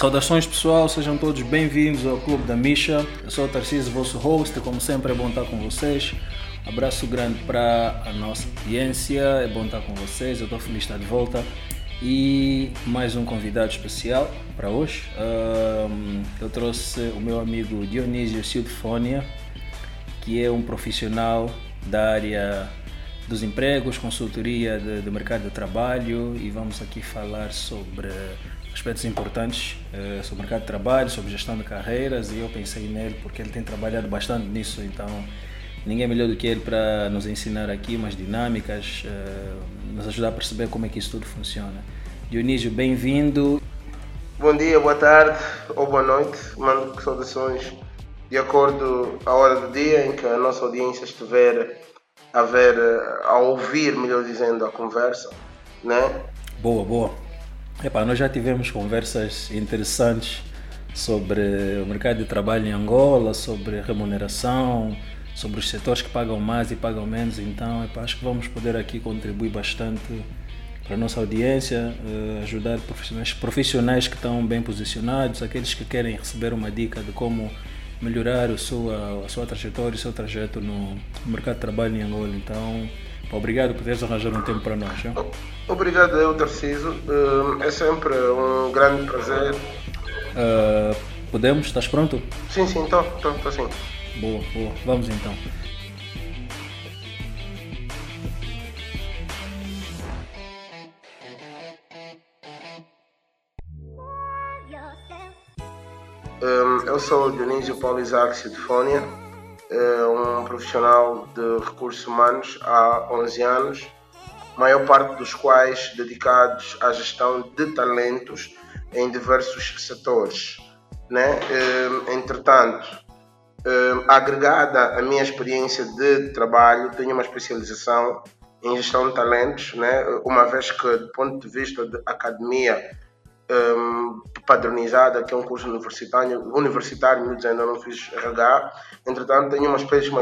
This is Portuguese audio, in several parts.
Saudações pessoal, sejam todos bem-vindos ao Clube da Misha. Eu sou o Tarcísio, vosso host, como sempre é bom estar com vocês. Abraço grande para a nossa audiência, é bom estar com vocês, eu estou feliz de estar de volta. E mais um convidado especial para hoje. Eu trouxe o meu amigo Dionísio Silfónia, que é um profissional da área dos empregos, consultoria de mercado de trabalho e vamos aqui falar sobre aspectos importantes uh, sobre o mercado de trabalho, sobre gestão de carreiras e eu pensei nele porque ele tem trabalhado bastante nisso, então ninguém melhor do que ele para nos ensinar aqui umas dinâmicas, uh, nos ajudar a perceber como é que isso tudo funciona. Dionísio, bem-vindo. Bom dia, boa tarde ou boa noite, mando saudações de acordo à hora do dia em que a nossa audiência estiver a ver, a ouvir, melhor dizendo, a conversa, né? Boa, boa. Epá, nós já tivemos conversas interessantes sobre o mercado de trabalho em Angola, sobre remuneração, sobre os setores que pagam mais e pagam menos. Então, epá, acho que vamos poder aqui contribuir bastante para a nossa audiência, eh, ajudar profissionais, profissionais que estão bem posicionados, aqueles que querem receber uma dica de como melhorar a sua, a sua trajetória, o seu trajeto no mercado de trabalho em Angola. Então, Obrigado por teres arranjado um tempo para nós. Hein? Obrigado, eu, Tarciso. Eh, é sempre um grande prazer. Uh, podemos? Estás pronto? Sim, sim, estou, estou, sim. Boa, boa. Vamos então. Eh, eu sou Dionísio Paulo Isaac Sidfónia é um profissional de recursos humanos há 11 anos, maior parte dos quais dedicados à gestão de talentos em diversos setores. Né? É, entretanto, é, agregada à minha experiência de trabalho, tenho uma especialização em gestão de talentos, né? uma vez que, do ponto de vista de academia, um, padronizada, que é um curso universitário, universitário ainda não fiz RH. Entretanto, tenho uma, uma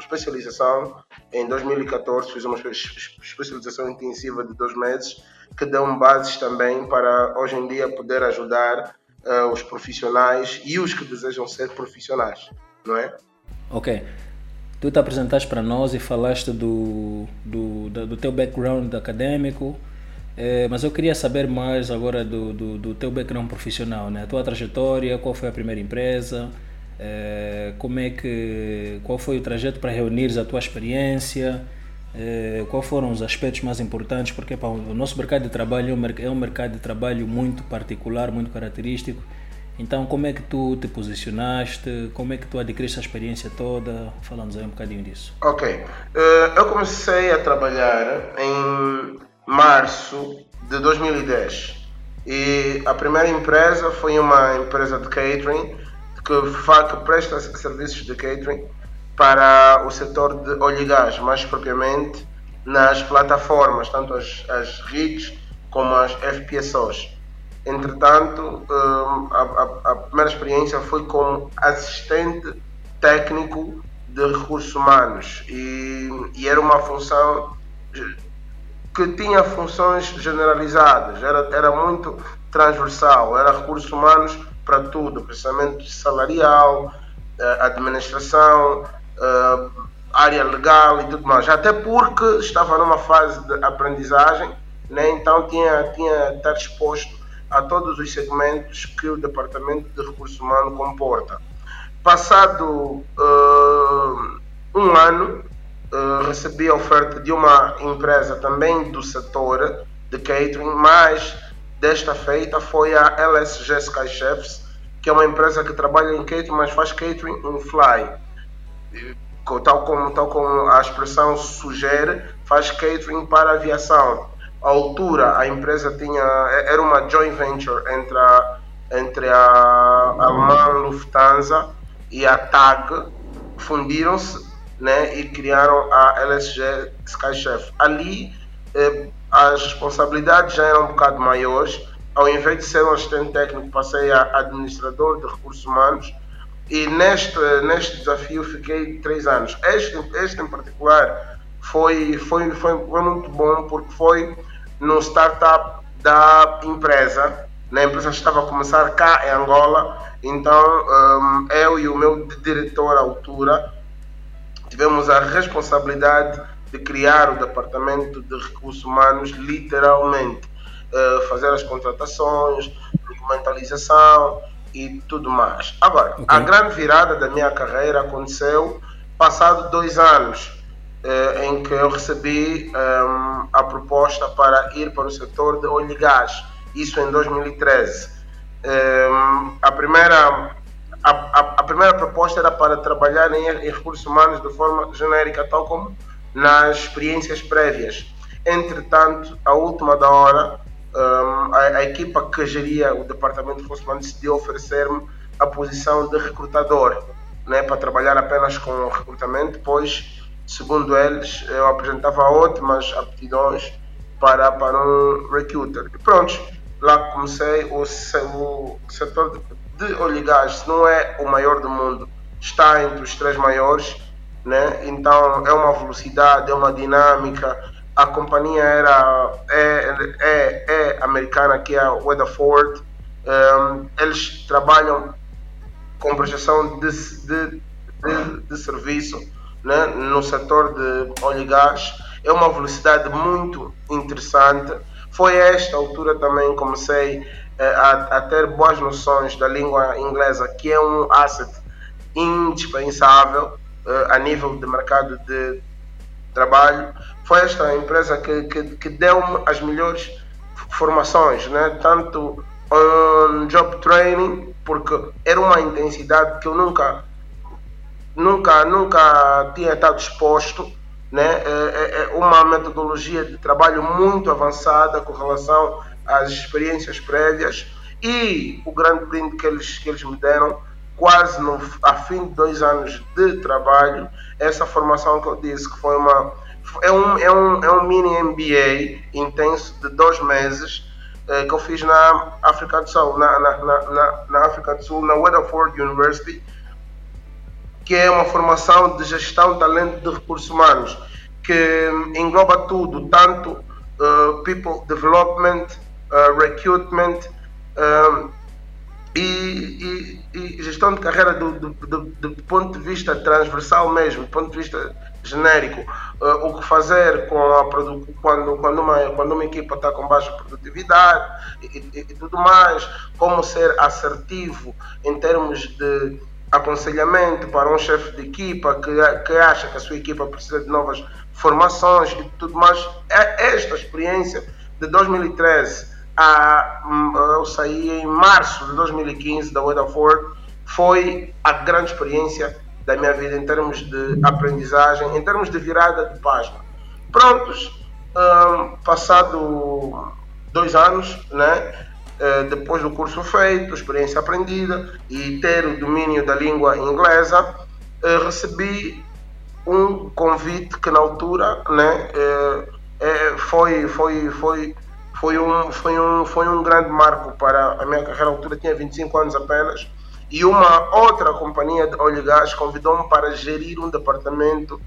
especialização. Em 2014 fiz uma especialização intensiva de dois meses, que dão bases também para hoje em dia poder ajudar uh, os profissionais e os que desejam ser profissionais, não é? Ok. Tu te apresentaste para nós e falaste do, do, do teu background acadêmico, é, mas eu queria saber mais agora do, do, do, teu background profissional, né? A tua trajetória, qual foi a primeira empresa, é, como é que, qual foi o trajeto para reunir a tua experiência, é, quais foram os aspectos mais importantes, porque pá, o nosso mercado de trabalho é um mercado de trabalho muito particular, muito característico. Então, como é que tu te posicionaste? Como é que tu adquiriste a experiência toda? Falamos aí um bocadinho disso. Ok. Uh, eu comecei a trabalhar em março de 2010. E a primeira empresa foi uma empresa de catering que, faz, que presta serviços de catering para o setor de óleo e gás, mais propriamente nas plataformas, tanto as, as RIGs como as FPSOs. Entretanto, hum, a, a, a primeira experiência foi como assistente técnico de recursos humanos e, e era uma função que tinha funções generalizadas, era, era muito transversal, era recursos humanos para tudo, processamento salarial, eh, administração, eh, área legal e tudo mais. Até porque estava numa fase de aprendizagem, né? então tinha, tinha estar exposto a todos os segmentos que o Departamento de Recursos Humanos comporta. Passado uh, um ano, uh, recebi a oferta de uma empresa também do setor de catering, mas desta feita foi a LSG Sky Chefs, que é uma empresa que trabalha em catering, mas faz catering in fly. Tal como, tal como a expressão sugere, faz catering para aviação. À altura, a empresa tinha era uma joint venture entre a, entre a alemã Lufthansa e a TAG. Fundiram-se né, e criaram a LSG Skychef. Ali eh, as responsabilidades já eram um bocado maiores. Ao invés de ser um assistente técnico, passei a administrador de recursos humanos e neste, neste desafio fiquei três anos. Este, este em particular foi, foi, foi, foi muito bom porque foi no startup da empresa a empresa estava a começar cá em Angola, então um, eu e o meu diretor à altura tivemos a responsabilidade de criar o departamento de recursos humanos, literalmente, uh, fazer as contratações, documentalização e tudo mais. Agora, okay. a grande virada da minha carreira aconteceu passado dois anos uh, em que eu recebi um, a proposta para ir para o setor de óleo e gás, isso em 2013. Um, a primeira a, a, a, primeira proposta era para trabalhar em, em, recursos humanos de forma genérica, tal como nas experiências prévias. Entretanto, a última da hora, um, a, a, equipa que geria o departamento de recursos humanos decidiu oferecer-me a posição de recrutador, né, para trabalhar apenas com recrutamento, pois, segundo eles, eu apresentava ótimas aptidões para, para um recruiter. E pronto, lá comecei o, o setor de de óleo e gás não é o maior do mundo, está entre os três maiores, né? então é uma velocidade, é uma dinâmica. A companhia era, é, é, é americana, que é a Weatherford. Um, eles trabalham com prestação de, de, de, de serviço né? no setor de óleo e gás. É uma velocidade muito interessante. Foi a esta altura também comecei a, a, ter boas noções da língua inglesa, que é um asset indispensável uh, a nível de mercado de trabalho. Foi esta empresa que, que, que deu-me as melhores formações, né? tanto on job training, porque era uma intensidade que eu nunca, nunca, nunca tinha estado exposto. Né? É, é, é uma metodologia de trabalho muito avançada com relação as experiências prévias e o grande brinde que eles, que eles me deram, quase no, a fim de dois anos de trabalho, essa formação que eu disse que foi uma. É um, é um, é um mini MBA intenso de dois meses eh, que eu fiz na África do Sul, na, na, na, na África do Sul, na Weatherford University, que é uma formação de gestão, talento de recursos humanos, que engloba tudo, tanto uh, people development, recruitment um, e, e, e, gestão de carreira do, do, do, do, ponto de vista transversal mesmo, do ponto de vista genérico. Uh, o que fazer com a quando, quando, uma, quando uma equipa está com baixa produtividade e, e, e tudo mais, como ser assertivo em termos de aconselhamento para um chefe de equipa que, que acha que a sua equipa precisa de novas formações e tudo mais. É esta experiência de 2013 a, hum, eu saí em março de 2015 da Weatherford, foi a grande experiência da minha vida em termos de aprendizagem, em termos de virada de página. Prontos, um, passado dois anos, né, eh, depois do curso feito, experiência aprendida e ter o domínio da língua inglesa, eh, recebi um convite que na altura né, eh, foi, foi, foi foi um, foi um, foi um grande marco para a minha carreira. À altura tinha 25 anos apenas. E uma outra companhia de óleo e gás convidou-me para gerir um departamento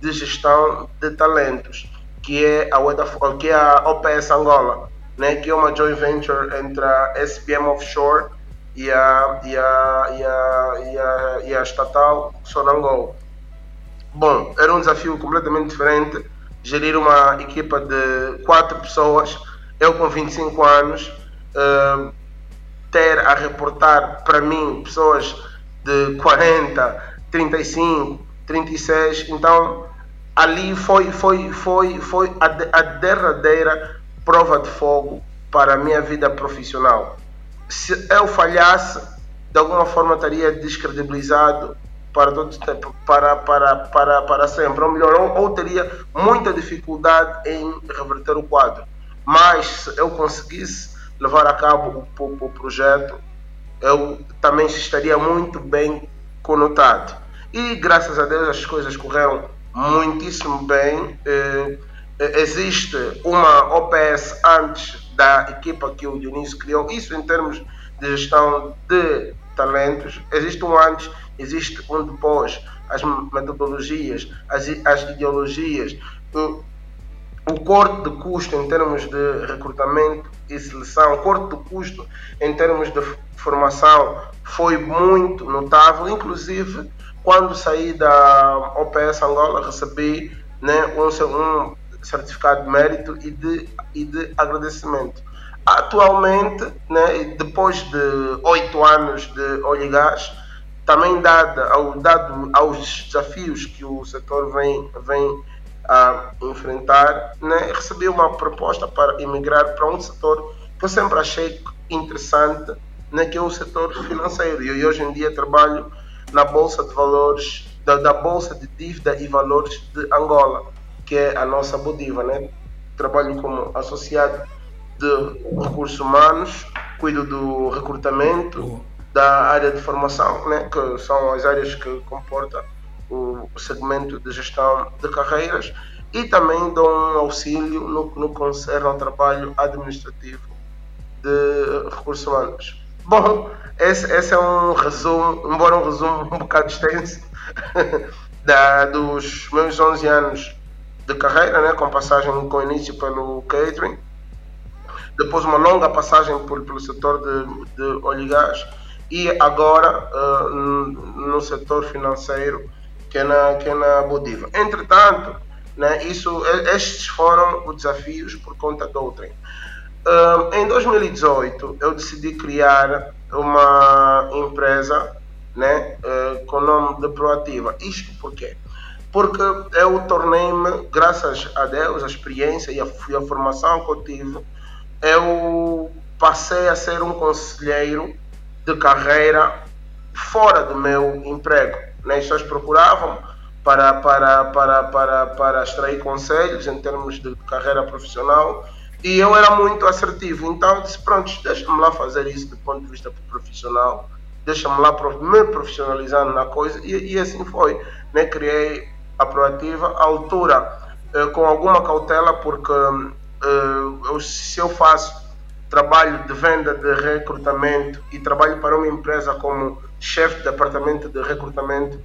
de gestão de talentos, que é a, que é a OPS Angola, né, que é uma joint venture entre a SPM Offshore e a, e a, e a, e a, e a estatal Sonangol. Bom, era um desafio completamente diferente gerir uma equipa de quatro pessoas eu com 25 anos, uh, ter a reportar para mim pessoas de 40, 35, 36, então ali foi, foi, foi, foi a, a derradeira prova de fogo para a minha vida profissional. Se eu falhasse, de alguma forma estaria descredibilizado para todo para, para, para, para sempre, ou melhor, ou, ou teria muita dificuldade em reverter o quadro mas se eu conseguisse levar a cabo o, o, o projeto, eu também estaria muito bem conotado. E graças a Deus as coisas correram muitíssimo bem. Eh, eh existe uma OPS antes da equipa que o Dionísio criou, isso em termos de gestão de talentos. Existe um antes, existe um depois. As metodologias, as, as ideologias, o corte de custo em termos de recrutamento e seleção, o corte de custo em termos de formação foi muito notável, inclusive quando saí da OPS Angola recebi né, um, um certificado de mérito e de, e de agradecimento. Atualmente, né, depois de oito anos de óleo também dada, ao, dado aos desafios que o setor vem, vem a enfrentar, né, recebi uma proposta para emigrar para um setor que eu sempre achei interessante, né, que é o setor financeiro. E hoje em dia trabalho na Bolsa de Valores, da, da Bolsa de Dívida e Valores de Angola, que é a nossa Bodiva. Né? Trabalho como associado de recursos humanos, cuido do recrutamento, da área de formação, né, que são as áreas que comporta o segmento de gestão de carreiras e também dou um auxílio no, no concerne ao trabalho administrativo de recursos humanos. Bom, esse, esse é um resumo, embora um resumo um bocado extenso, da, dos meus 11 anos de carreira, né, com passagem com início pelo catering, depois uma longa passagem por, pelo setor de, de óleo e gás e agora uh, no setor financeiro que é na, que é na Bodiva. Entretanto, né, isso, estes foram os desafios por conta do outrem. Uh, em 2018, eu decidi criar uma empresa né, uh, com o nome de Proativa. Isto por quê? Porque eu tornei-me, graças a Deus, a experiência e a, e a formação que eu tive, eu passei a ser um conselheiro de carreira fora do meu emprego. Né? As pessoas procuravam para, para, para, para, para extrair conselhos em termos de carreira profissional e eu era muito assertivo. Então disse: Pronto, deixa-me lá fazer isso do ponto de vista profissional, deixa-me lá me profissionalizando na coisa. E, e assim foi. Né? Criei a proativa, à altura, eh, com alguma cautela, porque eh, eu, se eu faço trabalho de venda de recrutamento e trabalho para uma empresa como chefe de departamento de recrutamento,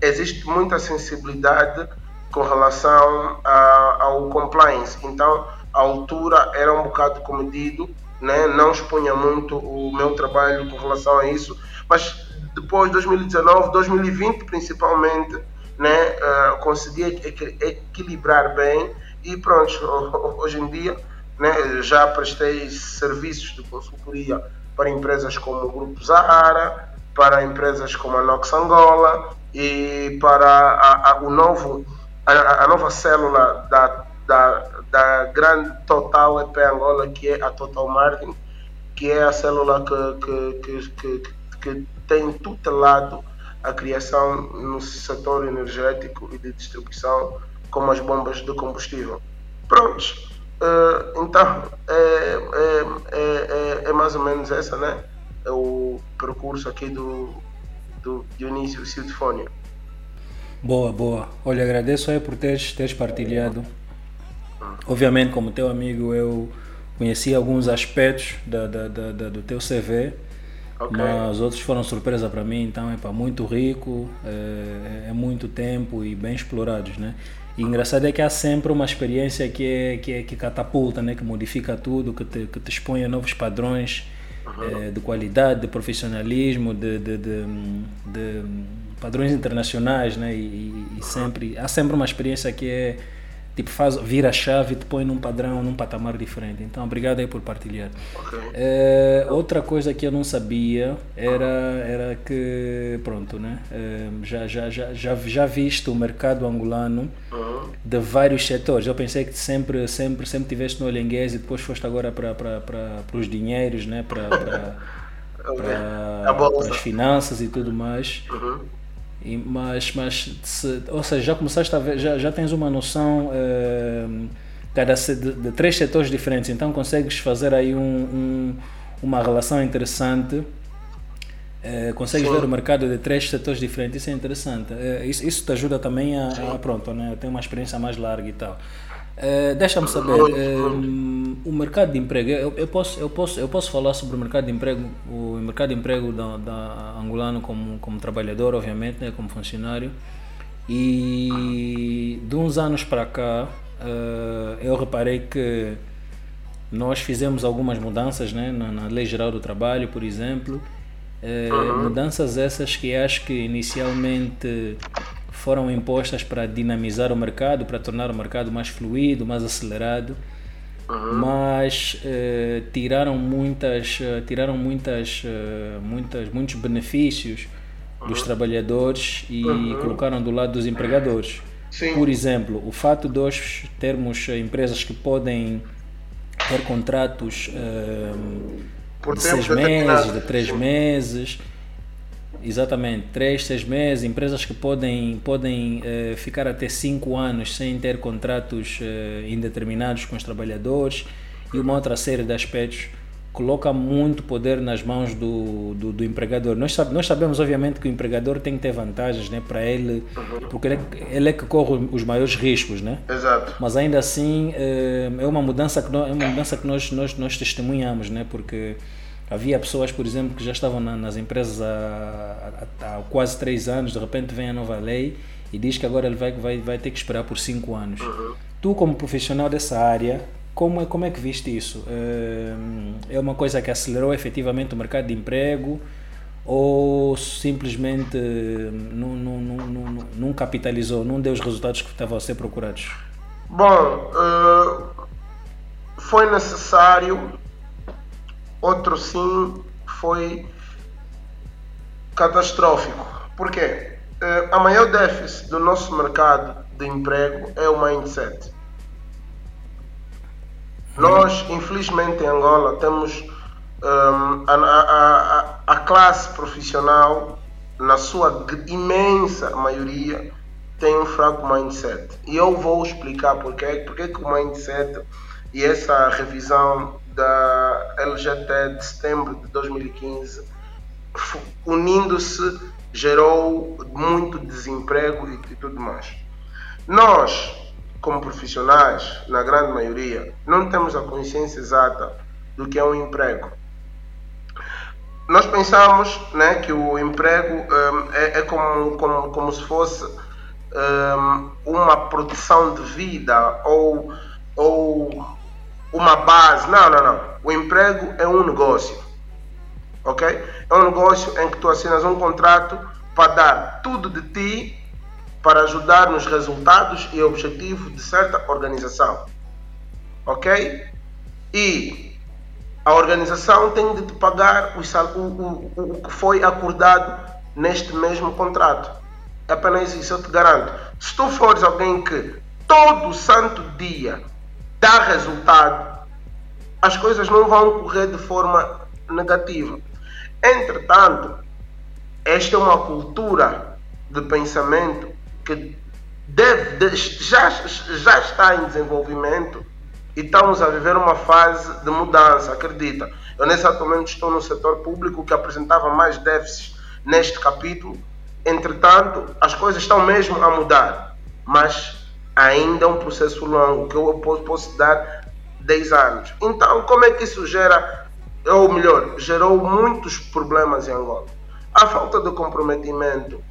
existe muita sensibilidade com relação a, ao compliance. Então, a altura era um bocado comedido, né? não expunha muito o meu trabalho com relação a isso, mas depois de 2019, 2020 principalmente, né? Uh, consegui equilibrar bem e pronto, hoje em dia né? Já prestei serviços de consultoria para empresas como o Grupo Zahara, para empresas como a Nox Angola e para a, a o novo, a, a, nova célula da, da, da grande Total EP Angola, que é a Total Marketing, que é a célula que, que, que, que, que tem tutelado a criação no setor energético e de distribuição, como as bombas de combustível. Prontos. Uh, então, é, é, é, é, mais ou menos essa, né? É o percurso aqui do, do Dionísio Siltifónia. Boa, boa. Olha, agradeço aí por teres, teres partilhado. Obviamente, como teu amigo, eu conheci alguns aspectos da, da, da, da do teu CV, okay. mas outros foram surpresa para mim, então é para muito rico, é, é muito tempo e bem explorados, né? E engraçado é que há sempre uma experiência que, é, que, é, que catapulta, né? que modifica tudo, que te, que te expõe a novos padrões uhum. de qualidade, de profissionalismo, de, de, de, de padrões internacionais. Né? E, e, sempre, há sempre uma experiência que é tipo, faz, vira a chave e te põe num padrão, num patamar diferente. Então, obrigado aí por partilhar. Okay. É, outra coisa que eu não sabia era, era que, pronto, né? É, já, já, já, já, já visto o mercado angolano uhum. de vários setores. Eu pensei que sempre, sempre, sempre tiveste no Olengues e depois foste agora para, para, os dinheiros, né? Para, para, para, as finanças e tudo mais. Uhum. E, mas, mas se, ou seja, já começaste a ver, já, já tens uma noção uh, cada, de, de, três setores diferentes, então consegues fazer aí um, um, uma relação interessante. Uh, consegues Sim. ver o mercado de três setores diferentes, isso é interessante. Uh, isso, isso te ajuda também a, a, pronto, né, ter uma experiência mais larga e tal. Uh, Deixa-me saber, uh, o mercado de emprego, eu, eu, posso, eu, posso, eu posso falar sobre o mercado de emprego, o mercado de emprego da, da angolano como, como trabalhador, obviamente, né, como funcionário. E de uns anos para cá, uh, eu reparei que nós fizemos algumas mudanças né, na, na Lei Geral do Trabalho, por exemplo. Uh, uhum. Mudanças essas que acho que inicialmente foram impostas para dinamizar o mercado, para tornar o mercado mais fluido, mais acelerado, uhum. mas uh, tiraram muitas, uh, tiraram muitas, uh, muitas, muitos benefícios uhum. dos trabalhadores e uhum. colocaram do lado dos empregadores. Sim. Por exemplo, o fato de nós termos empresas que podem ter contratos de seis meses, de três meses Exatamente, três, seis meses, empresas que podem, podem uh, ficar até cinco anos sem ter contratos uh, indeterminados com os trabalhadores e uma outra série de aspectos coloca muito poder nas mãos do, do, do empregador. Nós, nós sabemos, obviamente, que o empregador tem que ter vantagens né, para ele, uhum. porque ele é, ele é que corre os maiores riscos. Né? Exato. Mas ainda assim, é, é uma mudança que, nós, é uma mudança que nós, nós, nós testemunhamos, né? porque Havia pessoas, por exemplo, que já estavam na, nas empresas há, há, há, quase três anos, de repente vem a nova lei e diz que agora ele vai, vai, vai ter que esperar por cinco anos. Uhum. Tu, como profissional dessa área, como é, como é que viste isso? Eh, é uma coisa que acelerou efetivamente o mercado de emprego ou simplesmente não, não, não, não, não capitalizou, não deu os resultados que estavam a ser procurados? Bom, uh, foi necessário Outro sim foi catastrófico. Por quê? Uh, a maior déficit do nosso mercado de emprego é o mindset. Nós, infelizmente, em Angola, temos um, a, a, a, a, classe profissional, na sua imensa maioria, tem um fraco mindset. E eu vou explicar porquê, porque que o mindset e essa revisão da LGT de setembro de 2015, unindo-se, gerou muito desemprego e, e tudo mais. Nós, como profissionais, na grande maioria, não temos a consciência exata do que é um emprego. Nós pensamos né, que o emprego um, é, é como, como, como se fosse um, uma produção de vida ou, ou uma base. Não, não, não. O emprego é um negócio. Ok? É um negócio em que tu assinas um contrato para dar tudo de ti para ajudar nos resultados e objetivos de certa organização. Ok? E a organização tem de te pagar o, o, o, o que foi acordado neste mesmo contrato. É apenas isso, eu te garanto. Se tu fores alguém que todo santo dia dá resultado, as coisas não vão correr de forma negativa. Entretanto, esta é uma cultura de pensamento que deve, já, já está em desenvolvimento e estamos a viver uma fase de mudança, acredita. Eu nesse atualmente estou no setor público que apresentava mais déficits neste capítulo, entretanto as coisas estão mesmo a mudar, mas ainda é um processo longo, que eu posso dar 10 anos. Então, como é que isso gera, ou melhor, gerou muitos problemas em Angola? A falta de comprometimento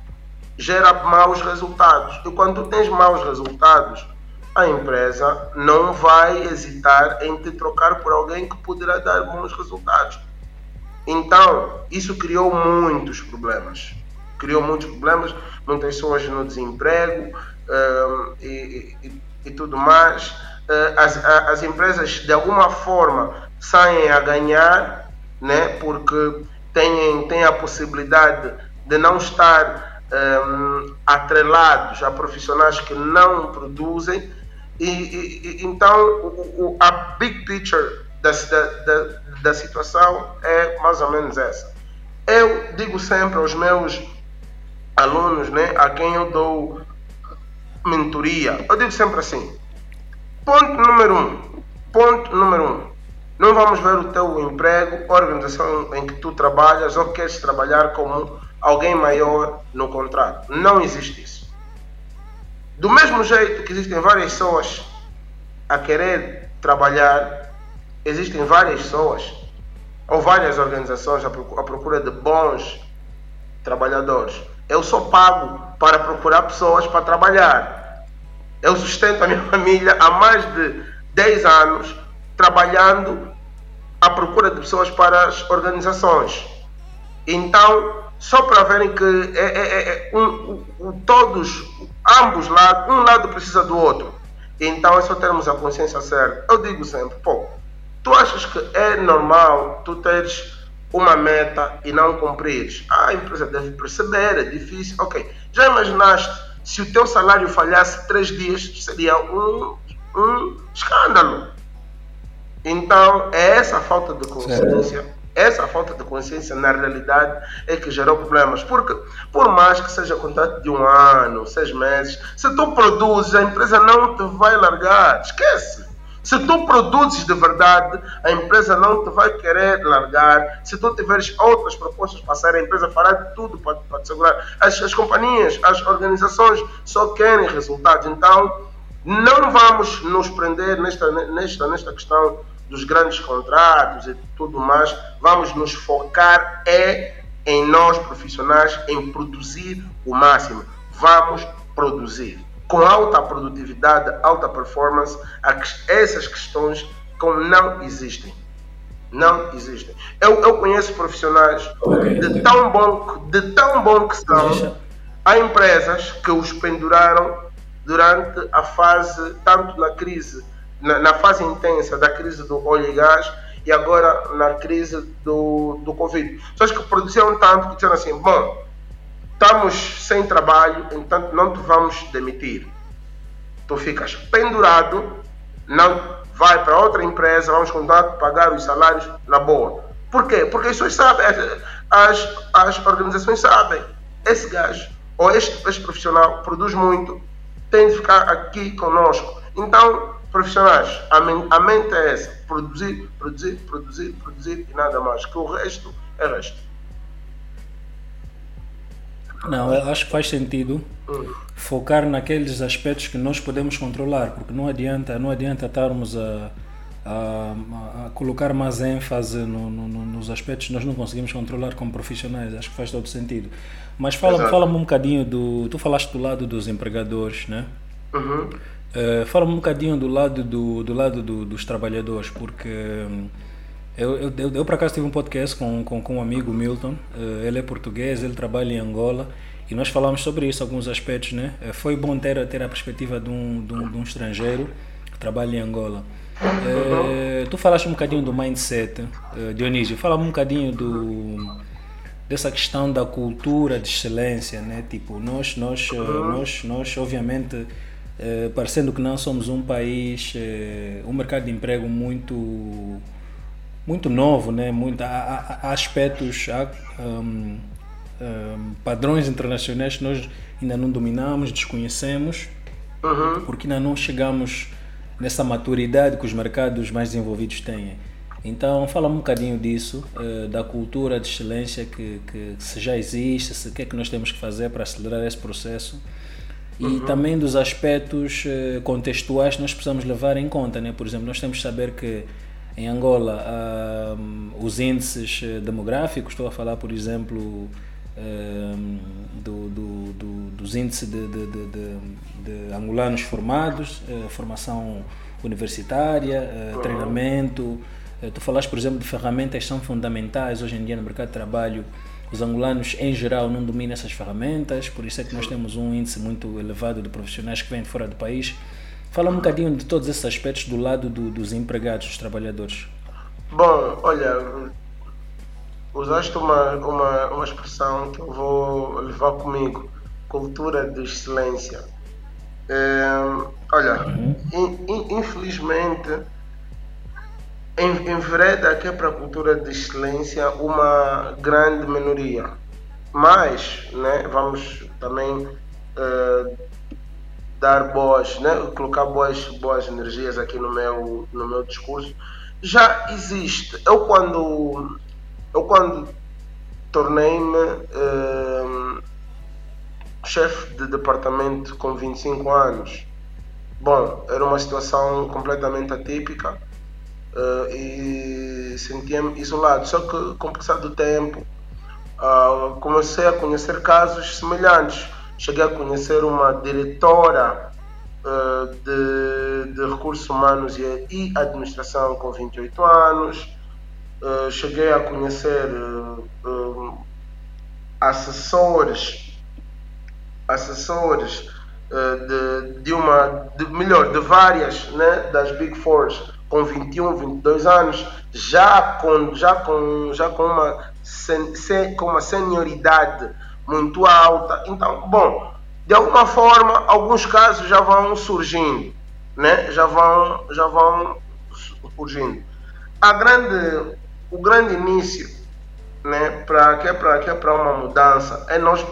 gera maus resultados. E quando tens maus resultados, a empresa não vai hesitar em te trocar por alguém que poderá dar bons resultados. Então, isso criou muitos problemas. Criou muitos problemas, muitas pessoas no desemprego, e, e, e, tudo mais, uh, as, as empresas de alguma forma saem a ganhar, né, porque têm, têm a possibilidade de não estar um, atrelados a profissionais que não produzem. E, e então o, o, a big picture da, da, da situação é mais ou menos essa. Eu digo sempre aos meus alunos, né, a quem eu dou mentoria. Eu digo sempre assim: ponto número um, ponto número um. Não vamos ver o teu emprego, organização em que tu trabalhas ou queres trabalhar como alguém maior no contrato. Não existe isso. Do mesmo jeito que existem várias pessoas a querer trabalhar, existem várias pessoas ou várias organizações à procura de bons trabalhadores. Eu sou pago para procurar pessoas para trabalhar. Eu sustento a minha família há mais de 10 anos trabalhando à procura de pessoas para as organizações. Então, só para verem que é, é, é, é um, um, todos, ambos lados, um lado precisa do outro. Então é só termos a consciência certa. Eu digo sempre, pô, tu achas que é normal tu teres uma meta e não cumprires? Ah, a empresa deve perceber, é difícil. Ok. Já imaginaste se o teu salário falhasse três dias? Seria um, um escândalo. Então, é essa falta de consciência. Certo essa falta de consciência, na realidade, é que gerou problemas. Porque, por mais que seja contrato de um ano, seis meses, se tu produzes, a empresa não te vai largar. Esquece. Se tu produzes de verdade, a empresa não te vai querer largar. Se tu tiveres outras propostas para sair, a empresa fará de tudo para, para te segurar. As, as companhias, as organizações só querem resultados. Então, não vamos nos prender nesta, nesta, nesta questão dos grandes contratos e tudo mais, vamos nos focar é em nós profissionais em produzir o máximo. Vamos produzir com alta produtividade, alta performance, essas questões como não existem. Não existem. Eu, eu conheço profissionais okay. de tão bom de tão bom que são. Há empresas que os penduraram durante a fase, tanto na crise na, na, fase intensa da crise do óleo e gás e agora na crise do, do Covid. Pessoas que produziam tanto que disseram assim: bom, estamos sem trabalho, então não te vamos demitir. Tu ficas pendurado, não vai para outra empresa, vamos continuar a pagar os salários na boa. Por quê? Porque as pessoas sabem, as, as organizações sabem, esse gajo ou este, este profissional produz muito, tem de ficar aqui conosco. Então, profissionais, a, a mente é essa: produzir, produzir, produzir, produzir e nada mais. Que o resto é resto. Não, eu acho que faz sentido focar naqueles aspectos que nós podemos controlar, porque não adianta, não adianta estarmos a, a, a colocar mais ênfase no, no, nos aspectos que nós não conseguimos controlar como profissionais. Acho que faz todo sentido. Mas fala-me fala um bocadinho do. Tu falaste do lado dos empregadores, né? Uhum. Uh, Fala-me um bocadinho do lado, do, do lado do, dos trabalhadores, porque hum, eu, eu, eu, eu, por acaso tive um podcast com, com, com um amigo, Milton, uh, ele é português, ele trabalha em Angola, e nós falamos sobre isso, alguns aspectos, né? Uh, foi bom ter, ter a perspectiva de um, de um, de um estrangeiro que trabalha em Angola. tu falaste um bocadinho do mindset, Dionísio, fala um bocadinho do dessa questão da cultura de excelência, né? Tipo, nós, nós, nós, nós obviamente eh, parecendo que não somos um país, eh, um mercado de emprego muito muito novo, né? Muito, há, há aspectos, há um, um, padrões internacionais que nós ainda não dominamos, desconhecemos, uhum. porque ainda não chegamos nessa maturidade que os mercados mais desenvolvidos têm. Então, fala um bocadinho disso, uh, da cultura de excelência que, que, se já existe, se, o que é que nós temos que fazer para acelerar esse processo e uhum. também dos aspectos eh, contextuais que nós precisamos levar em conta. Né? Por exemplo, nós temos que saber que em Angola uh, os índices eh, demográficos, estou a falar, por exemplo, uh, do, do, do, dos índices de, de, de, de angolanos formados, uh, formação universitária, uhum. treinamento. tu falaste, por exemplo, de ferramentas que são fundamentais hoje em dia no mercado de trabalho os angolanos, em geral, não dominam essas ferramentas, por isso é que nós temos um índice muito elevado de profissionais que vêm de fora do país. Fala um bocadinho de todos esses aspectos do lado do, dos empregados, dos trabalhadores. Bom, olha, usaste uma, uma, uma expressão que eu vou levar comigo: cultura de excelência. É, olha, uhum. in, in, infelizmente envereda aqui para a cultura de excelência uma grande minoria. Mas, né, vamos também uh, dar boas, né, colocar boas, boas energias aqui no meu, no meu discurso. Já existe. Eu quando, eu quando tornei-me uh, chefe de departamento com 25 anos, bom, era uma situação completamente atípica uh, e sentia-me isolado. Só que com o passar do tempo uh, comecei a conhecer casos semelhantes. Cheguei a conhecer uma diretora uh, de, de, recursos humanos e, e, administração com 28 anos. Uh, cheguei a conhecer uh, assessores, assessores de, de uma, de, melhor, de várias né, das Big Fours com 21, 22 anos, já com, já com, já com, uma, sen, com uma senioridade muito alta. Então, bom, de alguma forma, alguns casos já vão surgindo, né? já, vão, já vão surgindo. A grande, o grande início né, para que é para que é para uma mudança é nós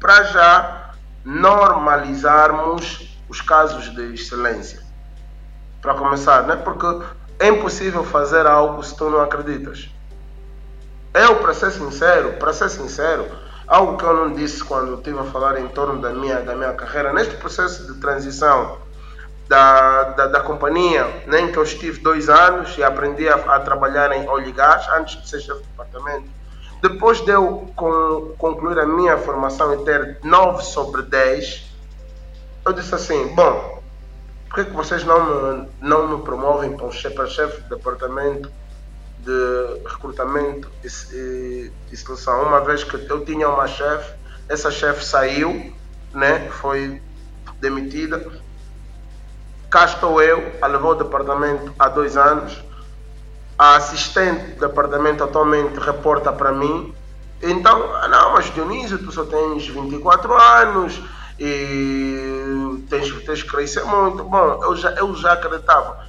para já normalizarmos os casos de excelência. Para começar, né? Porque é impossível fazer algo se tu não acreditas. Eu, para ser sincero, para ser sincero, algo que eu não disse quando estive a falar em torno da minha, da minha carreira, neste processo de transição da, da, da companhia, né, em que eu estive dois anos e aprendi a, a trabalhar em óleo e gás, antes de ser chefe de departamento. Depois de eu concluir a minha formação e ter 9 sobre 10, eu disse assim, bom, por que, vocês não me, não me promovem para chefe de departamento de recrutamento e, e, seleção. Uma vez que eu tinha uma chefe, essa chefe saiu, né, foi demitida. Cá estou eu, a levou o departamento há dois anos. A assistente do departamento atualmente reporta para mim. Então, ah, não, mas Dionísio, tu só tens 24 anos e tens, tens que crescer muito. Bom, eu já, eu já acreditava.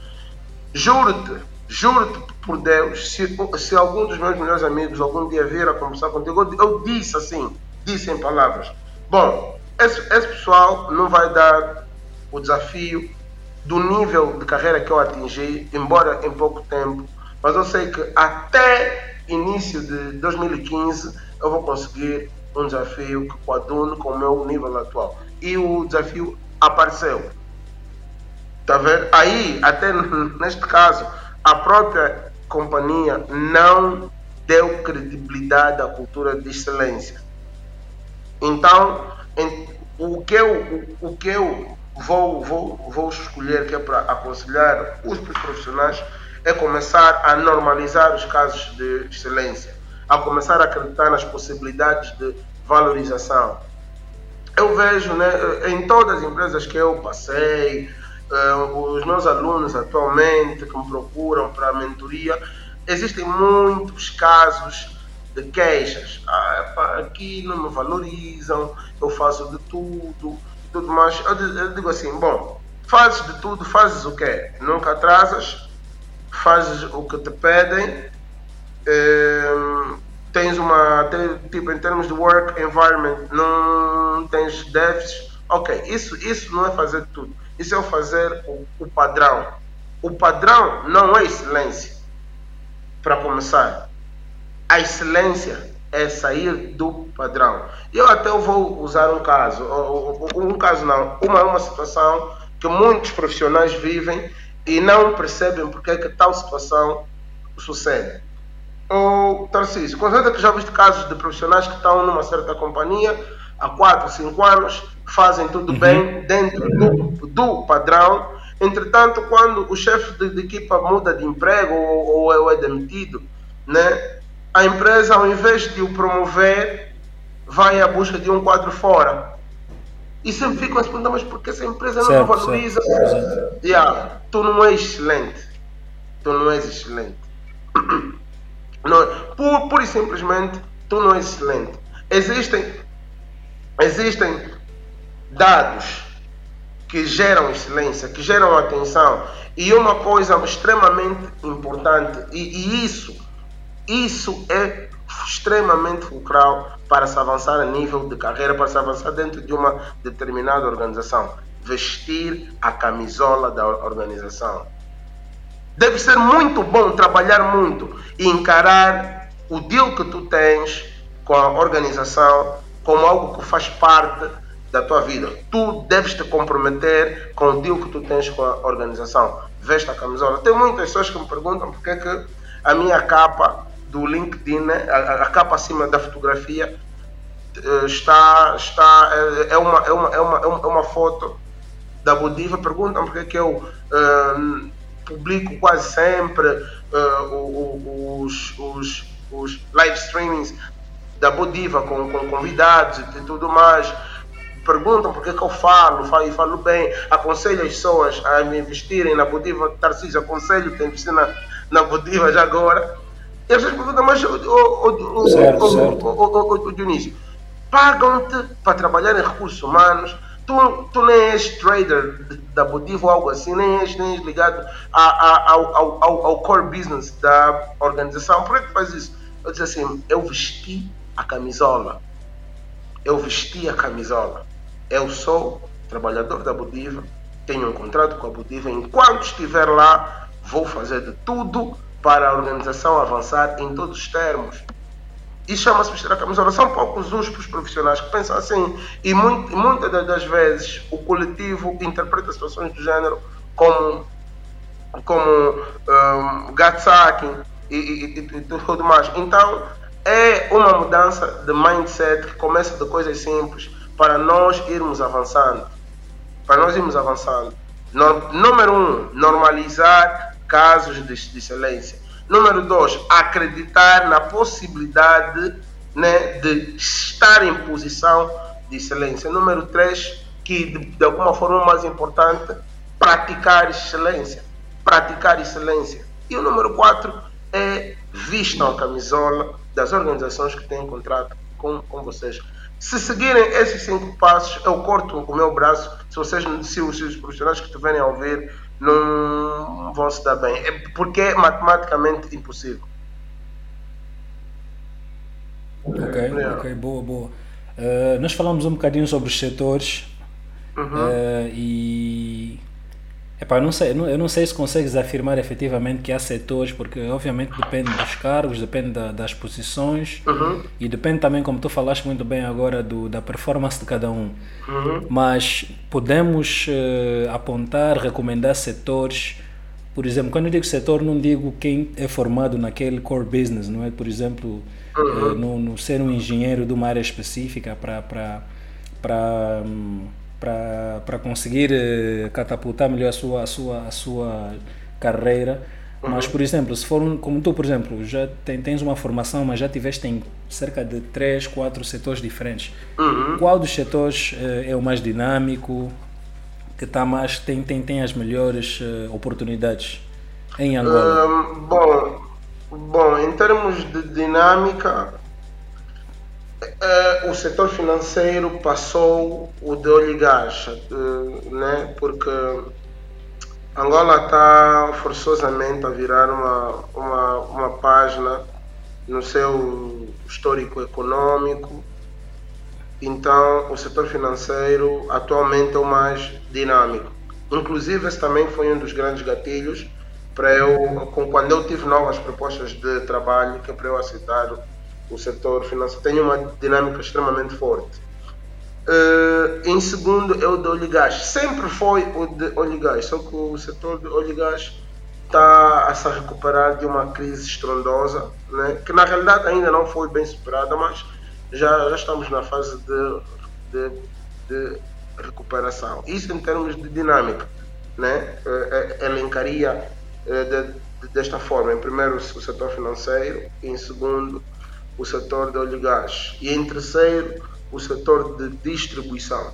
Juro-te, juro-te por Deus, se, se algum dos meus melhores amigos algum dia vir a conversar contigo, eu, eu disse assim, disse em palavras, bom, esse, esse pessoal não vai dar o desafio do nível de carreira que eu atingi, embora em pouco tempo, mas eu sei que até início de 2015 eu vou conseguir um desafio que coadune com o meu nível atual. E o desafio apareceu. Tá vendo? Aí, até neste caso, a própria companhia não deu credibilidade à cultura de excelência. Então, em, o que eu, o, o que eu vou, vou, vou escolher que é para aconselhar os profissionais é começar a normalizar os casos de excelência, a começar a acreditar nas possibilidades de valorização. Eu vejo né, em todas as empresas que eu passei, uh, os meus alunos atualmente que me procuram para a mentoria, existem muitos casos de queixas. Ah, aqui não me valorizam, eu faço de tudo tudo mais. Eu, eu digo assim, bom, fazes de tudo, fazes o quê? Nunca atrasas, fazes o que te pedem, ehm, tens uma, tipo, em termos de work environment, não tens déficits. Ok, isso, isso não é fazer tudo isso é fazer o, o padrão. O padrão não é excelência. Para começar, a excelência é sair do padrão. Eu até vou usar um caso, um caso não, uma, uma situação que muitos profissionais vivem e não percebem porque é que tal situação sucede. O Tarcísio, certeza que já viste casos de profissionais que estão numa certa companhia há 4, 5 anos, fazem tudo uhum. bem dentro do, do padrão. Entretanto, quando o chefe de, de, equipa muda de emprego ou, ou é demitido, né, a empresa, ao invés de o promover, vai à busca de um quadro fora. E sempre ficam a se perguntar, mas por que essa empresa não certo, valoriza? Certo. Yeah, tu não és excelente. Tu não és excelente. Não, por, pura e simplesmente, tu não és excelente. Existem existem dados que geram excelência, que geram atenção. E uma coisa extremamente importante, e, e isso, isso é extremamente fulcral para se avançar a nível de carreira, para se avançar dentro de uma determinada organização. Vestir a camisola da organização. Deve ser muito bom trabalhar muito e encarar o deal que tu tens com a organização como algo que faz parte da tua vida. Tu deves te comprometer com o deal que tu tens com a organização. Veste a camisola. Tem muitas pessoas que me perguntam porque é que a minha capa do LinkedIn, né, a, a capa acima da fotografia, eh, está, está é, é, uma, é, uma, é, uma, é uma foto da Bodiva perguntam porque é que eu uh, publico quase sempre uh, os, os, os live streamings da Bodiva com, com convidados e tudo mais perguntam porque é que eu falo, falo e falo bem, aconselho as pessoas a investirem na Bodiva Tarcísio, aconselho a investir na, na Bodiva já agora. E as pessoas perguntam, mas o, Dionísio, pagam-te para trabalhar em recursos humanos, tu, tu nem és trader da Bodiva ou algo assim, nem és, nem és ligado a, a, ao, ao, ao, core business da organização. Por que faz isso? Eu disse assim, eu vesti a camisola. Eu vesti a camisola. Eu sou trabalhador da Budiva, tenho um contrato com a Budiva. Enquanto estiver lá, vou fazer de tudo para a organização avançar em todos os termos. Isso chama-se vestir a camisola. São poucos os profissionais que pensam assim. E muito, muitas das vezes o coletivo interpreta situações do género como, como um, gatsacking e, e, e, e tudo mais. Então, é uma mudança de mindset que começa de coisas simples para nós irmos avançando. Para nós irmos avançando. Número um, normalizar casos de, de excelência. Número dois, acreditar na possibilidade né, de estar em posição de excelência. Número três, que de, de alguma forma mais importante, praticar excelência. Praticar excelência. E o número quatro é vistam a camisola das organizações que têm contrato com, com vocês. Se seguirem esses cinco passos, eu corto o meu braço. Se vocês, se os, se os profissionais que estiverem a ouvir não vão se dar bem, é porque é matematicamente impossível. Ok, ok, boa, boa. Uh, nós falamos um bocadinho sobre os setores uhum. uh, e Epá, eu, não sei, eu não sei se consegues afirmar efetivamente que há setores, porque obviamente depende dos cargos, depende da, das posições uhum. e depende também, como tu falaste muito bem agora, do, da performance de cada um. Uhum. Mas podemos uh, apontar, recomendar setores. Por exemplo, quando eu digo setor, não digo quem é formado naquele core business, não é? Por exemplo, uhum. uh, no, no, ser um engenheiro de uma área específica para. Um, para conseguir eh, catapultar melhor a sua, a sua, a sua carreira. Uhum. Mas, por exemplo, se for um, como tu, por exemplo, já tem, tens uma formação, mas já tiveste em cerca de 3, 4 setores diferentes. Uhum. Qual dos setores uh, é o mais dinâmico, que tá mais, tem, tem, tem as melhores uh, oportunidades em Angola? Um, bom, bom, em termos de dinâmica, Uh, o setor financeiro passou o de gás, uh, né? porque Angola está forçosamente a virar uma, uma, uma página no seu histórico econômico. Então, o setor financeiro atualmente é o mais dinâmico. Inclusive, esse também foi um dos grandes gatilhos para eu, quando eu tive novas propostas de trabalho, que é para eu aceitar o setor financeiro tem uma dinâmica extremamente forte. Uh, em segundo é o de óleo e gás. Sempre foi o de óleo e gás, só que o setor de óleo e gás está a se recuperar de uma crise estrondosa, né? que na realidade ainda não foi bem superada, mas já, já estamos na fase de, de, de recuperação. Isso em termos de dinâmica. Né? Uh, elencaria uh, de, de, desta forma: em primeiro, o setor financeiro, em segundo, o setor de óleo e gás e em terceiro o setor de distribuição.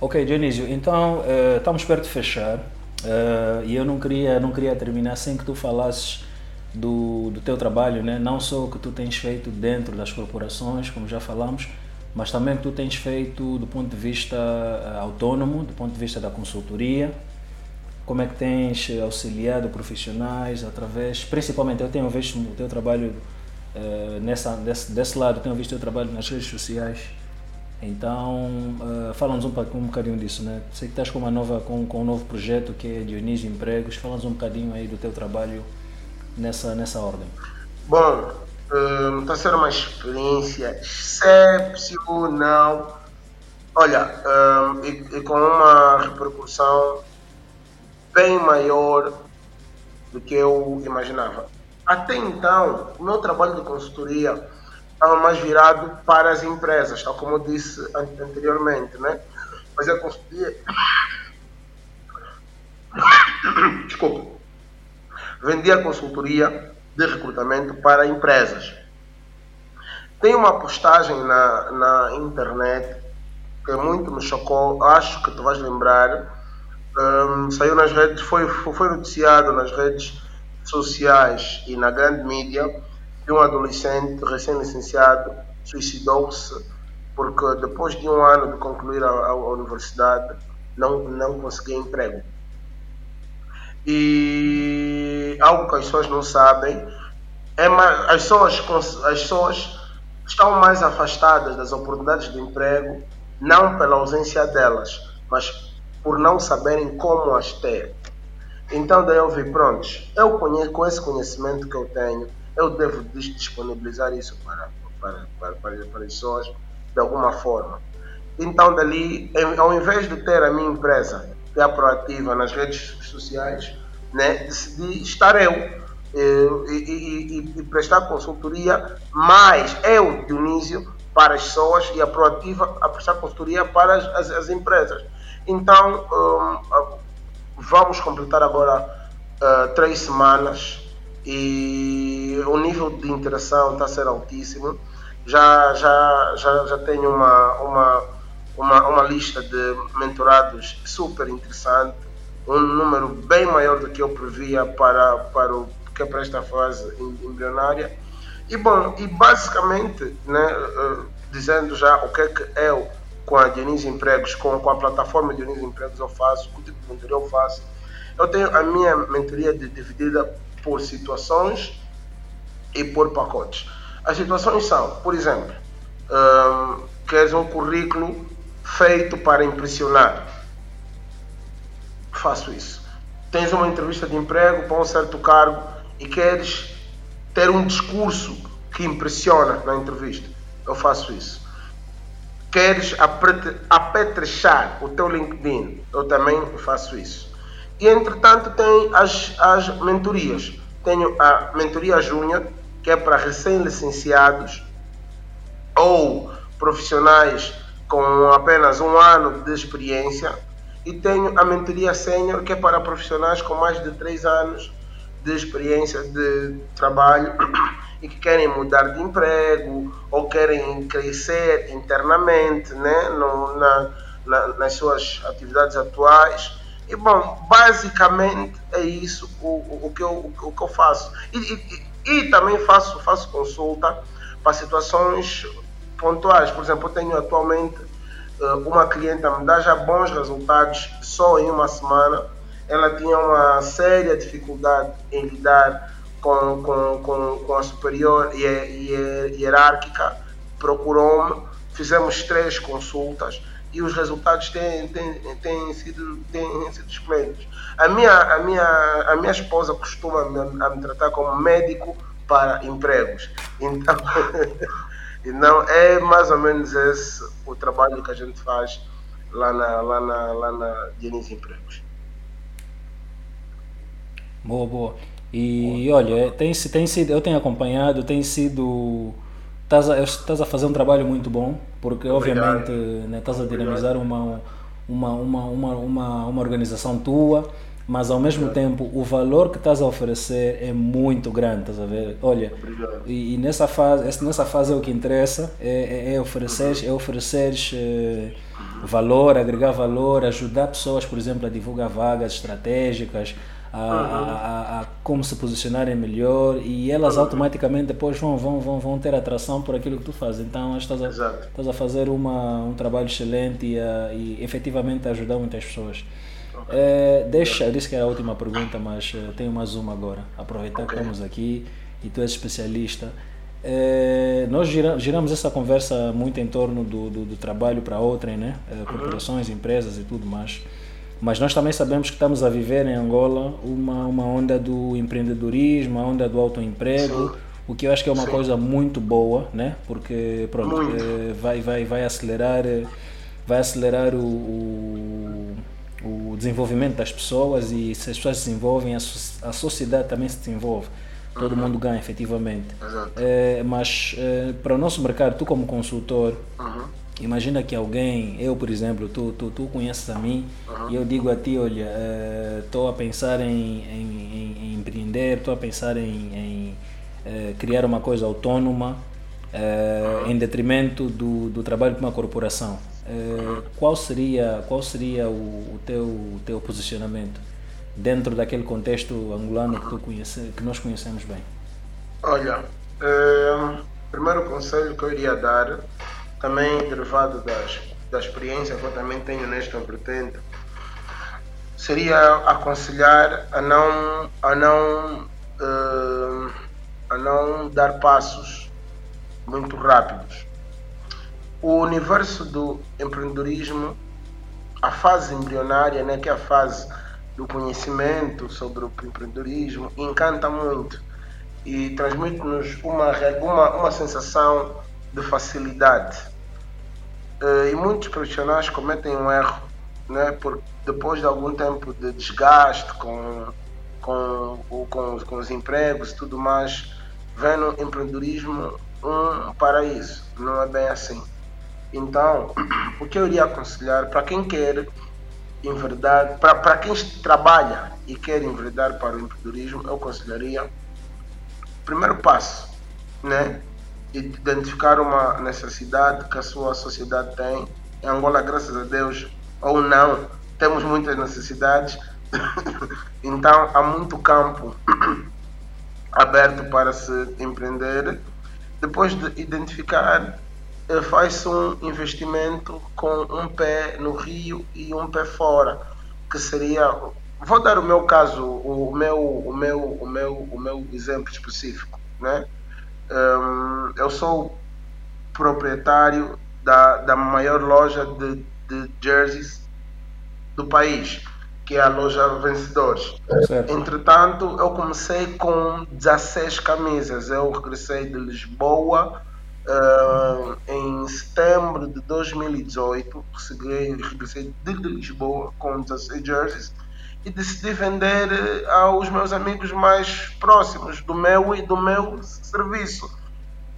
Ok, Dionísio, então uh, estamos perto de fechar uh, e eu não queria, não queria terminar sem que tu falasses do, do teu trabalho, né? não só o que tu tens feito dentro das corporações, como já falamos, mas também o que tu tens feito do ponto de vista uh, autônomo, do ponto de vista da consultoria, como é que tens auxiliado profissionais através, principalmente eu tenho visto o teu trabalho Uh, nessa, desse, desse lado, tenho visto o trabalho nas redes sociais. Então, uh, fala-nos um, um bocadinho disso, né? Sei que estás com, uma nova, com, com um novo projeto que é Dionísio Empregos. Fala-nos um bocadinho aí do teu trabalho nessa, nessa ordem. Bom, está a ser uma experiência excepcional. Olha, uh, e, e com uma repercussão bem maior do que eu imaginava. Até então, o meu trabalho de consultoria estava mais virado para as empresas, tal como eu disse anteriormente, né? Mas a consultoria Desculpa. Vendia consultoria de recrutamento para empresas. Tem uma postagem na, na internet que muito me chocou, acho que tu vais lembrar. Um, saiu nas redes, foi, foi noticiado nas redes sociais e na grande mídia de um adolescente recém-licenciado suicidou-se porque depois de um ano de concluir a, a, universidade não, não conseguia emprego. E algo que as pessoas não sabem é mais, as pessoas, as pessoas estão mais afastadas das oportunidades de emprego não pela ausência delas, mas por não saberem como as ter. Então daí eu vi, pronto, eu conheço, com esse conhecimento que eu tenho, eu devo disponibilizar isso para, para, para, para, para as pessoas de alguma forma. Então dali, ao invés de ter a minha empresa que é proativa nas redes sociais, né, decidi estar eu eh, e, e, e, e prestar consultoria, mais eu, Dionísio, para as pessoas e a proativa a prestar consultoria para as, as, as empresas. Então, um, vamos completar agora uh, três semanas e o nível de interação está a ser altíssimo. Já, já, já, já tenho uma, uma, uma, uma lista de mentorados super interessante, um número bem maior do que eu previa para, para, o, que é para esta fase embrionária e bom, e basicamente, né, uh, dizendo já o que é que eu, com a Dionísio Empregos, com, com a plataforma Dionísio Empregos eu faço, o tipo de mentoria eu faço, eu tenho a minha mentoria dividida por situações e por pacotes. As situações são, por exemplo, um, queres um currículo feito para impressionar. Faço isso. Tens uma entrevista de emprego para um certo cargo e queres ter um discurso que impressiona na entrevista. Eu faço isso. Queres apetrechar o teu LinkedIn? Eu também faço isso. E entretanto tem as, as mentorias. Tenho a mentoria júnior, que é para recém-licenciados ou profissionais com apenas um ano de experiência. E tenho a mentoria sênior, que é para profissionais com mais de três anos de experiência de trabalho e que querem mudar de emprego ou querem crescer internamente né, no, na, na, nas suas atividades atuais. E bom, basicamente é isso o, o, que, eu, o, que eu faço. E, e, e, também faço, faço consulta para situações pontuais. Por exemplo, eu tenho atualmente eh, uma cliente a me dar já bons resultados só em uma semana ela tinha uma séria dificuldade em lidar com, com, com, com a superior hierárquica, procurou-me, fizemos três consultas e os resultados têm, têm, têm, sido, têm sido. A minha, a, minha, a minha esposa costuma me, a me tratar como médico para empregos. Então, então, é mais ou menos esse o trabalho que a gente faz lá na, lá na, lá na Dionísio Empregos. Boa, boa. E boa. olha, tem, tem sido, eu tenho acompanhado, tem sido. Estás a, estás a fazer um trabalho muito bom, porque Obrigado. obviamente né, estás a dinamizar uma, uma, uma, uma, uma, uma organização tua, mas ao mesmo Obrigado. tempo o valor que estás a oferecer é muito grande, estás a ver? Olha, e, e, nessa fase, nessa fase é o que interessa, é, é, é ofereceres, é ofereceres é, valor, agregar valor, ajudar pessoas, por exemplo, a divulgar vagas estratégicas, a, a, a, como se posicionarem melhor e elas automaticamente depois vão, vão, vão, vão ter atração por aquilo que tu fazes. Então estás a, estás a fazer uma, um trabalho excelente e, a, e efetivamente ajudar muitas pessoas. Okay. É, deixa, eu disse que era a última pergunta, mas uh, tenho mais uma agora. Aproveitar okay. que estamos aqui e tu és especialista. É, nós gira, giramos essa conversa muito em torno do, do, do trabalho para outrem, né? É, corporações, empresas e tudo mais. Mas nós também sabemos que estamos a viver em Angola uma, uma onda do empreendedorismo, uma onda do autoemprego, Sim. o que eu acho que é uma Sim. coisa muito boa, né? Porque pronto, é, vai, vai, vai acelerar, eh, vai acelerar o, o, o, desenvolvimento das pessoas e se as pessoas se desenvolvem, a, a sociedade também se desenvolve. Todo uhum. mundo ganha, efetivamente. É, mas é, para o nosso mercado, tu como consultor, uhum imagina que alguém, eu por exemplo, tu, tu, tu conheces a mim uhum. e eu digo a ti, olha, estou uh, a pensar em, em, em empreender, estou a pensar em, em uh, criar uma coisa autônoma uh, em detrimento do, do trabalho de uma corporação. qual seria, qual seria o, o, teu, o teu posicionamento dentro daquele contexto angolano que, tu conhece, que nós conhecemos bem? Olha, o primeiro conselho que eu iria dar também derivado das, da experiência que eu também tenho nesta vertente, seria aconselhar a não, a não, uh, a não dar passos muito rápidos. O universo do empreendedorismo, a fase embrionária, né, que é a fase do conhecimento sobre o empreendedorismo, encanta muito e transmite-nos uma, uma, uma sensação de facilidade. Uh, e muitos profissionais cometem um erro, né, por, depois de algum tempo de desgaste com, com, com, com os empregos e tudo mais, vê no empreendedorismo um paraíso. Não é bem assim. Então, o que eu iria aconselhar para quem quer enverdar, para quem trabalha e quer enverdar para o empreendedorismo, eu aconselharia primeiro passo, né? Identificar uma necessidade que a sua sociedade tem. Em Angola, graças a Deus, ou não, temos muitas necessidades, então há muito campo aberto para se empreender. Depois de identificar, eh, faz-se um investimento com um pé no rio e um pé fora, que seria vou dar o meu caso, o meu, o meu, o meu, o meu exemplo específico, né? Um, eu sou proprietário da, da maior loja de, de jerseys do país, que é a loja Vencedores. Certo. Entretanto, eu comecei com 16 camisas. Eu regressei de Lisboa uh, em setembro de 2018. Regressei de Lisboa com 16 jerseys e decidi vender eh, aos meus amigos mais próximos do meu e do meu serviço.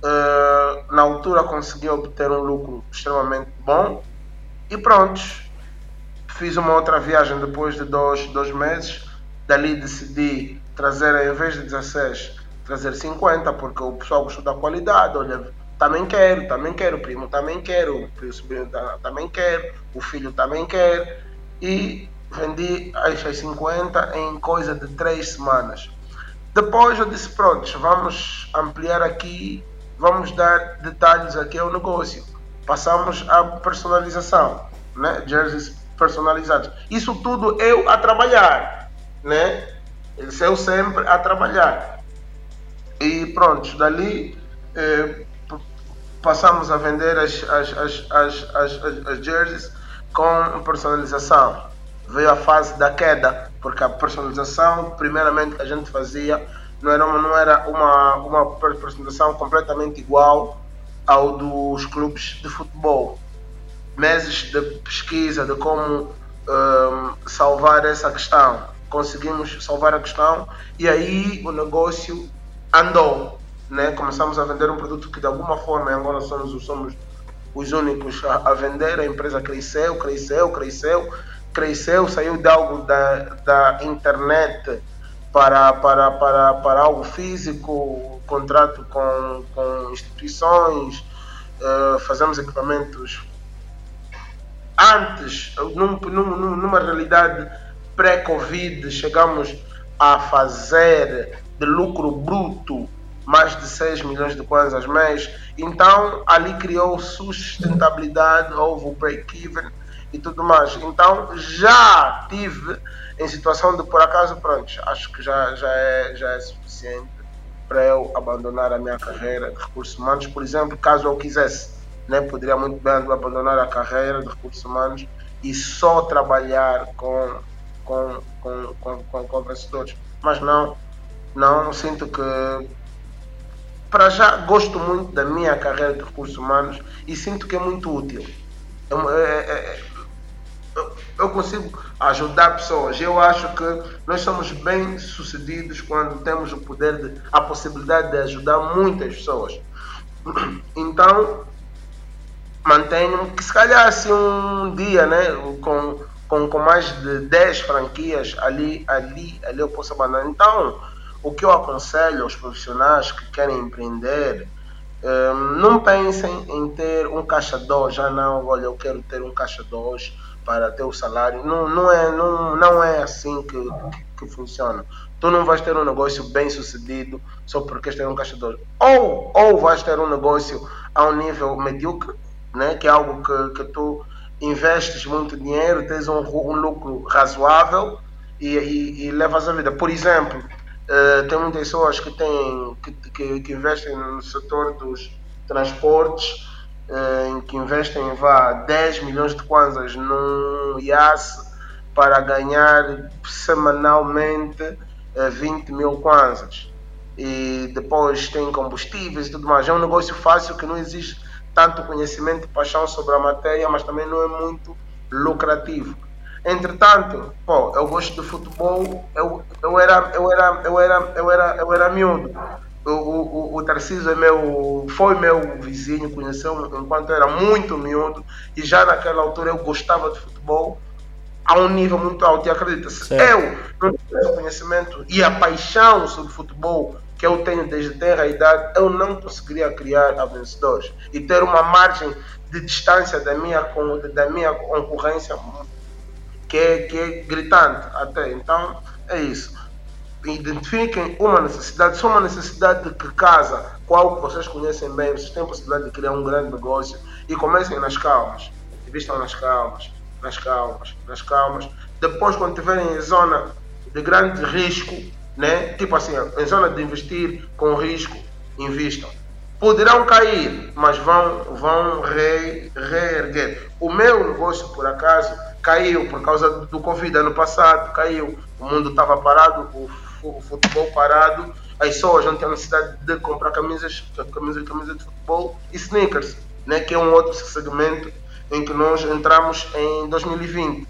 Uh, na altura consegui obter um lucro extremamente bom e pronto. Fiz uma outra viagem depois de dois, dois meses. Dali decidi trazer, em vez de 16, trazer 50, porque o pessoal gostou da qualidade. Olha, também quero, também quero, o primo também quero, o sobrinho também quer, o filho também quer. E vendi as 50 em coisa de três semanas. Depois eu disse, pronto, vamos ampliar aqui, vamos dar detalhes aqui ao negócio. Passamos à personalização, né? Jerseys personalizados. Isso tudo eu a trabalhar, né? Isso eu sempre a trabalhar. E pronto, dali eh, passamos a vender as, as, as, as, as, as jerseys com personalização veio a fase da queda, porque a personalização, primeiramente, a gente fazia não era uma, não era uma, uma completamente igual ao dos clubes de futebol. Meses de pesquisa de como um, salvar essa questão. Conseguimos salvar a questão e aí o negócio andou. Né? Começamos a vender um produto que de alguma forma agora somos, somos os únicos a, a vender. A empresa cresceu, cresceu, cresceu cresceu, saiu de algo da, da internet para, para, para, para algo físico, contrato com, com instituições, uh, fazemos equipamentos. Antes, num, num, numa realidade pré-Covid, chegamos a fazer de lucro bruto mais de 6 milhões de kwanzas mês. Então, ali criou sustentabilidade, houve o break-even e tudo mais. Então já tive em situação de por acaso, pronto, acho que já, já, é, já é suficiente para eu abandonar a minha carreira de recursos humanos. Por exemplo, caso eu quisesse, né, poderia muito bem abandonar a carreira de recursos humanos e só trabalhar com, com, com, com, com, com vencedores. Mas não, não sinto que para já gosto muito da minha carreira de recursos humanos e sinto que é muito útil. É, é, é, eu consigo ajudar pessoas. Eu acho que nós somos bem sucedidos quando temos o poder, de, a possibilidade de ajudar muitas pessoas. Então, mantenho-me, que se calhar assim um dia, né, com, com, com mais de 10 franquias ali, ali, ali eu posso abandonar. Então, o que eu aconselho aos profissionais que querem empreender, um, não pensem em ter um caixa 2, já não, olha, eu quero ter um caixa 2 para ter o salário. Não, não, é, não, não é assim que, que, que funciona. Tu não vais ter um negócio bem sucedido só porque ter um caixa 2. Ou, ou vais ter um negócio a um nível medíocre, né? que é algo que, que tu investes muito dinheiro, tens um, um lucro razoável e, e, e levas a vida. Por exemplo, uh, tem muitas pessoas que, têm, que, que, que investem no setor dos transportes, uh, que investem vá, 10 milhões de kwanzas num IAS para ganhar semanalmente uh, eh, 20 mil kwanzas. E depois tem combustíveis e tudo mais. É um negócio fácil que não existe tanto conhecimento e paixão sobre a matéria, mas também não é muito lucrativo. Entretanto, pô, eu gosto de futebol, eu, eu, era, eu, era, eu, era, eu, era, eu era miúdo. O, o, o Tarcísio é meu, foi meu vizinho, conheceu enquanto era muito miúdo e já naquela altura eu gostava de futebol a um nível muito alto. E acredita, se eu não tivesse conhecimento e a paixão sobre futebol que eu tenho desde ter a idade, eu não conseguiria criar a vencedores e ter uma margem de distância da minha, da minha concorrência que é, que é gritante até. Então, é isso. Identifiquem uma necessidade, só uma necessidade que casa algo que vocês conhecem bem, vocês têm possibilidade de criar um grande negócio e comecem nas calmas. Invistam nas calmas, nas calmas, nas calmas. Depois, quando estiverem em zona de grande risco, né? Tipo assim, em zona de investir com risco, invistam. Poderão cair, mas vão, vão re, reerguer. O meu negócio, por acaso, caiu por causa do Covid ano passado, caiu. O mundo estava parado, o, o, futebol parado, as pessoas não tinham necessidade de comprar camisas, camisas, camisas de futebol e sneakers, né? que é um outro segmento em que nós entramos em 2020.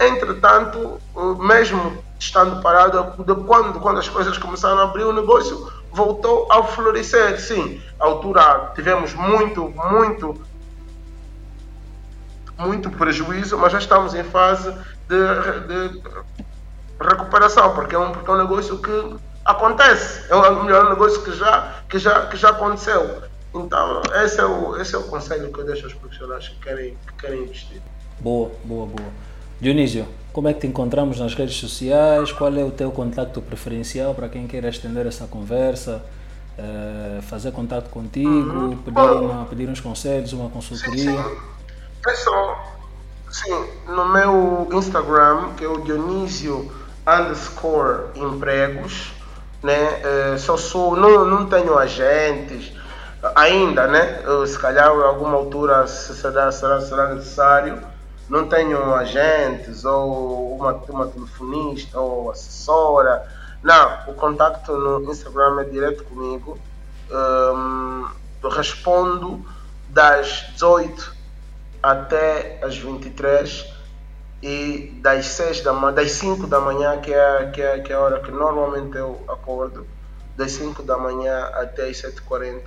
Entretanto, mesmo estando parado, quando, quando as coisas começaram a abrir, o negócio voltou a florescer. Sim, à altura tivemos muito, muito, muito prejuízo, mas já estamos em fase de, de recuperação, porque é, um, porque é um negócio que acontece, é o melhor negócio que já, que já, que já aconteceu. Então, esse é, o, esse é o conselho que eu deixo aos profissionais que querem, que querem investir. Boa, boa, boa. Dionísio, como é que te encontramos nas redes sociais? Qual é o teu contato preferencial para quem queira estender essa conversa? Uh, fazer contato contigo, uhum. pedir, uma, pedir uns conselhos, uma consultoria? Sim, sim. Pessoal, sim, no meu Instagram, que é o Dionísio underscore empregos, né? Uh, sou, não, não tenho agentes ainda, né? Se calhar em alguma altura será, será, será necessário não tenho agentes ou uma, uma telefonista ou assessora. Não, o contato no Instagram é direto comigo. Um, respondo das 18 até as 23 e das 6 da manhã, das 5 da manhã, que é, que, é, que é a hora que normalmente eu acordo, das 5 da manhã até as 7h40,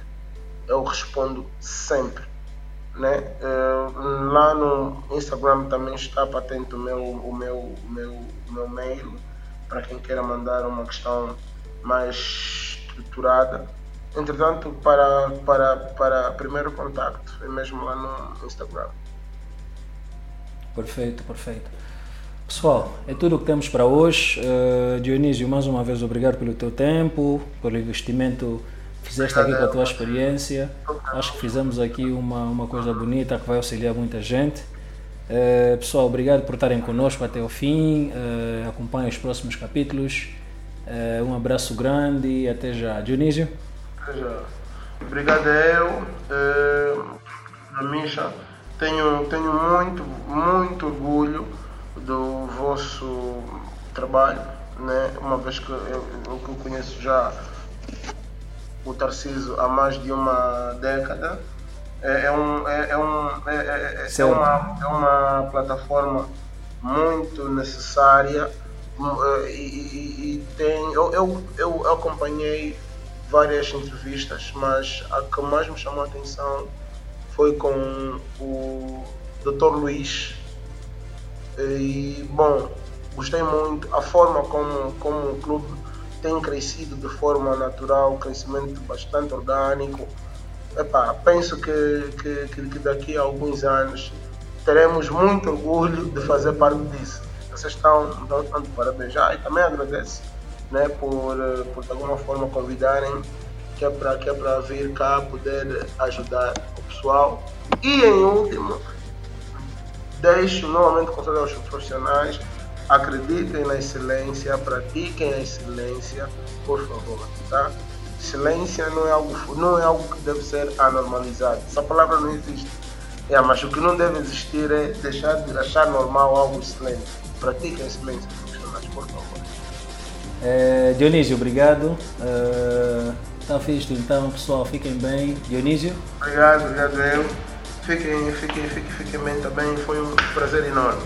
eu respondo sempre né? Uh, lá no Instagram também está patente o meu, o meu, o meu, o meu mail para quem queira mandar uma questão mais estruturada. Entretanto, para, para, para primeiro contacto, é mesmo lá no Instagram. Perfeito, perfeito. Pessoal, é tudo o que temos para hoje. Uh, Dionísio, mais uma vez, obrigado pelo teu tempo, pelo investimento fizeste aqui com a tua experiência. Acho que fizemos aqui uma, uma coisa bonita que vai auxiliar muita gente. Uh, pessoal, obrigado por estarem connosco até o fim. Uh, acompanhem os próximos capítulos. Uh, um abraço grande e até já. Dionísio? Até já. Obrigado a eu. Uh, Misha, tenho, tenho muito, muito orgulho do vosso trabalho, né? uma vez que eu, eu, eu conheço já o Tarciso há mais de uma década. É, é, um, é, é, um, é, é, é, é uma, é uma plataforma muito necessária hum, e, e, e tem, eu, eu, eu acompanhei várias entrevistas, mas a que mais me chamou a atenção foi com o Dr. Luiz. E, bom, gostei muito a forma como, como o clube tem crescido de forma natural, crescimento bastante orgânico. Epá, penso que, que, que daqui a alguns anos teremos muito orgulho de fazer parte disso. Vocês estão dando parabéns já e também agradeço né, por, por de alguma forma convidarem que é para que é para vir cá poder ajudar pessoal. E em último, deixo novamente conselho aos profissionais acreditem na excelência, pratiquem a excelência, por favor, tá? Excelência não é algo não é algo que deve ser anormalizado. Essa palavra não existe. É, mas o que não deve existir é deixar de achar normal algo excelente. Pratiquem a excelência, profissionais, por favor. É, Dionísio, obrigado. Está uh, fixe, então, pessoal, fiquem bem. Dionísio? Obrigado, obrigado eu. Fiquem, fiquem, fiquem, fiquem bem também. Foi um prazer enorme.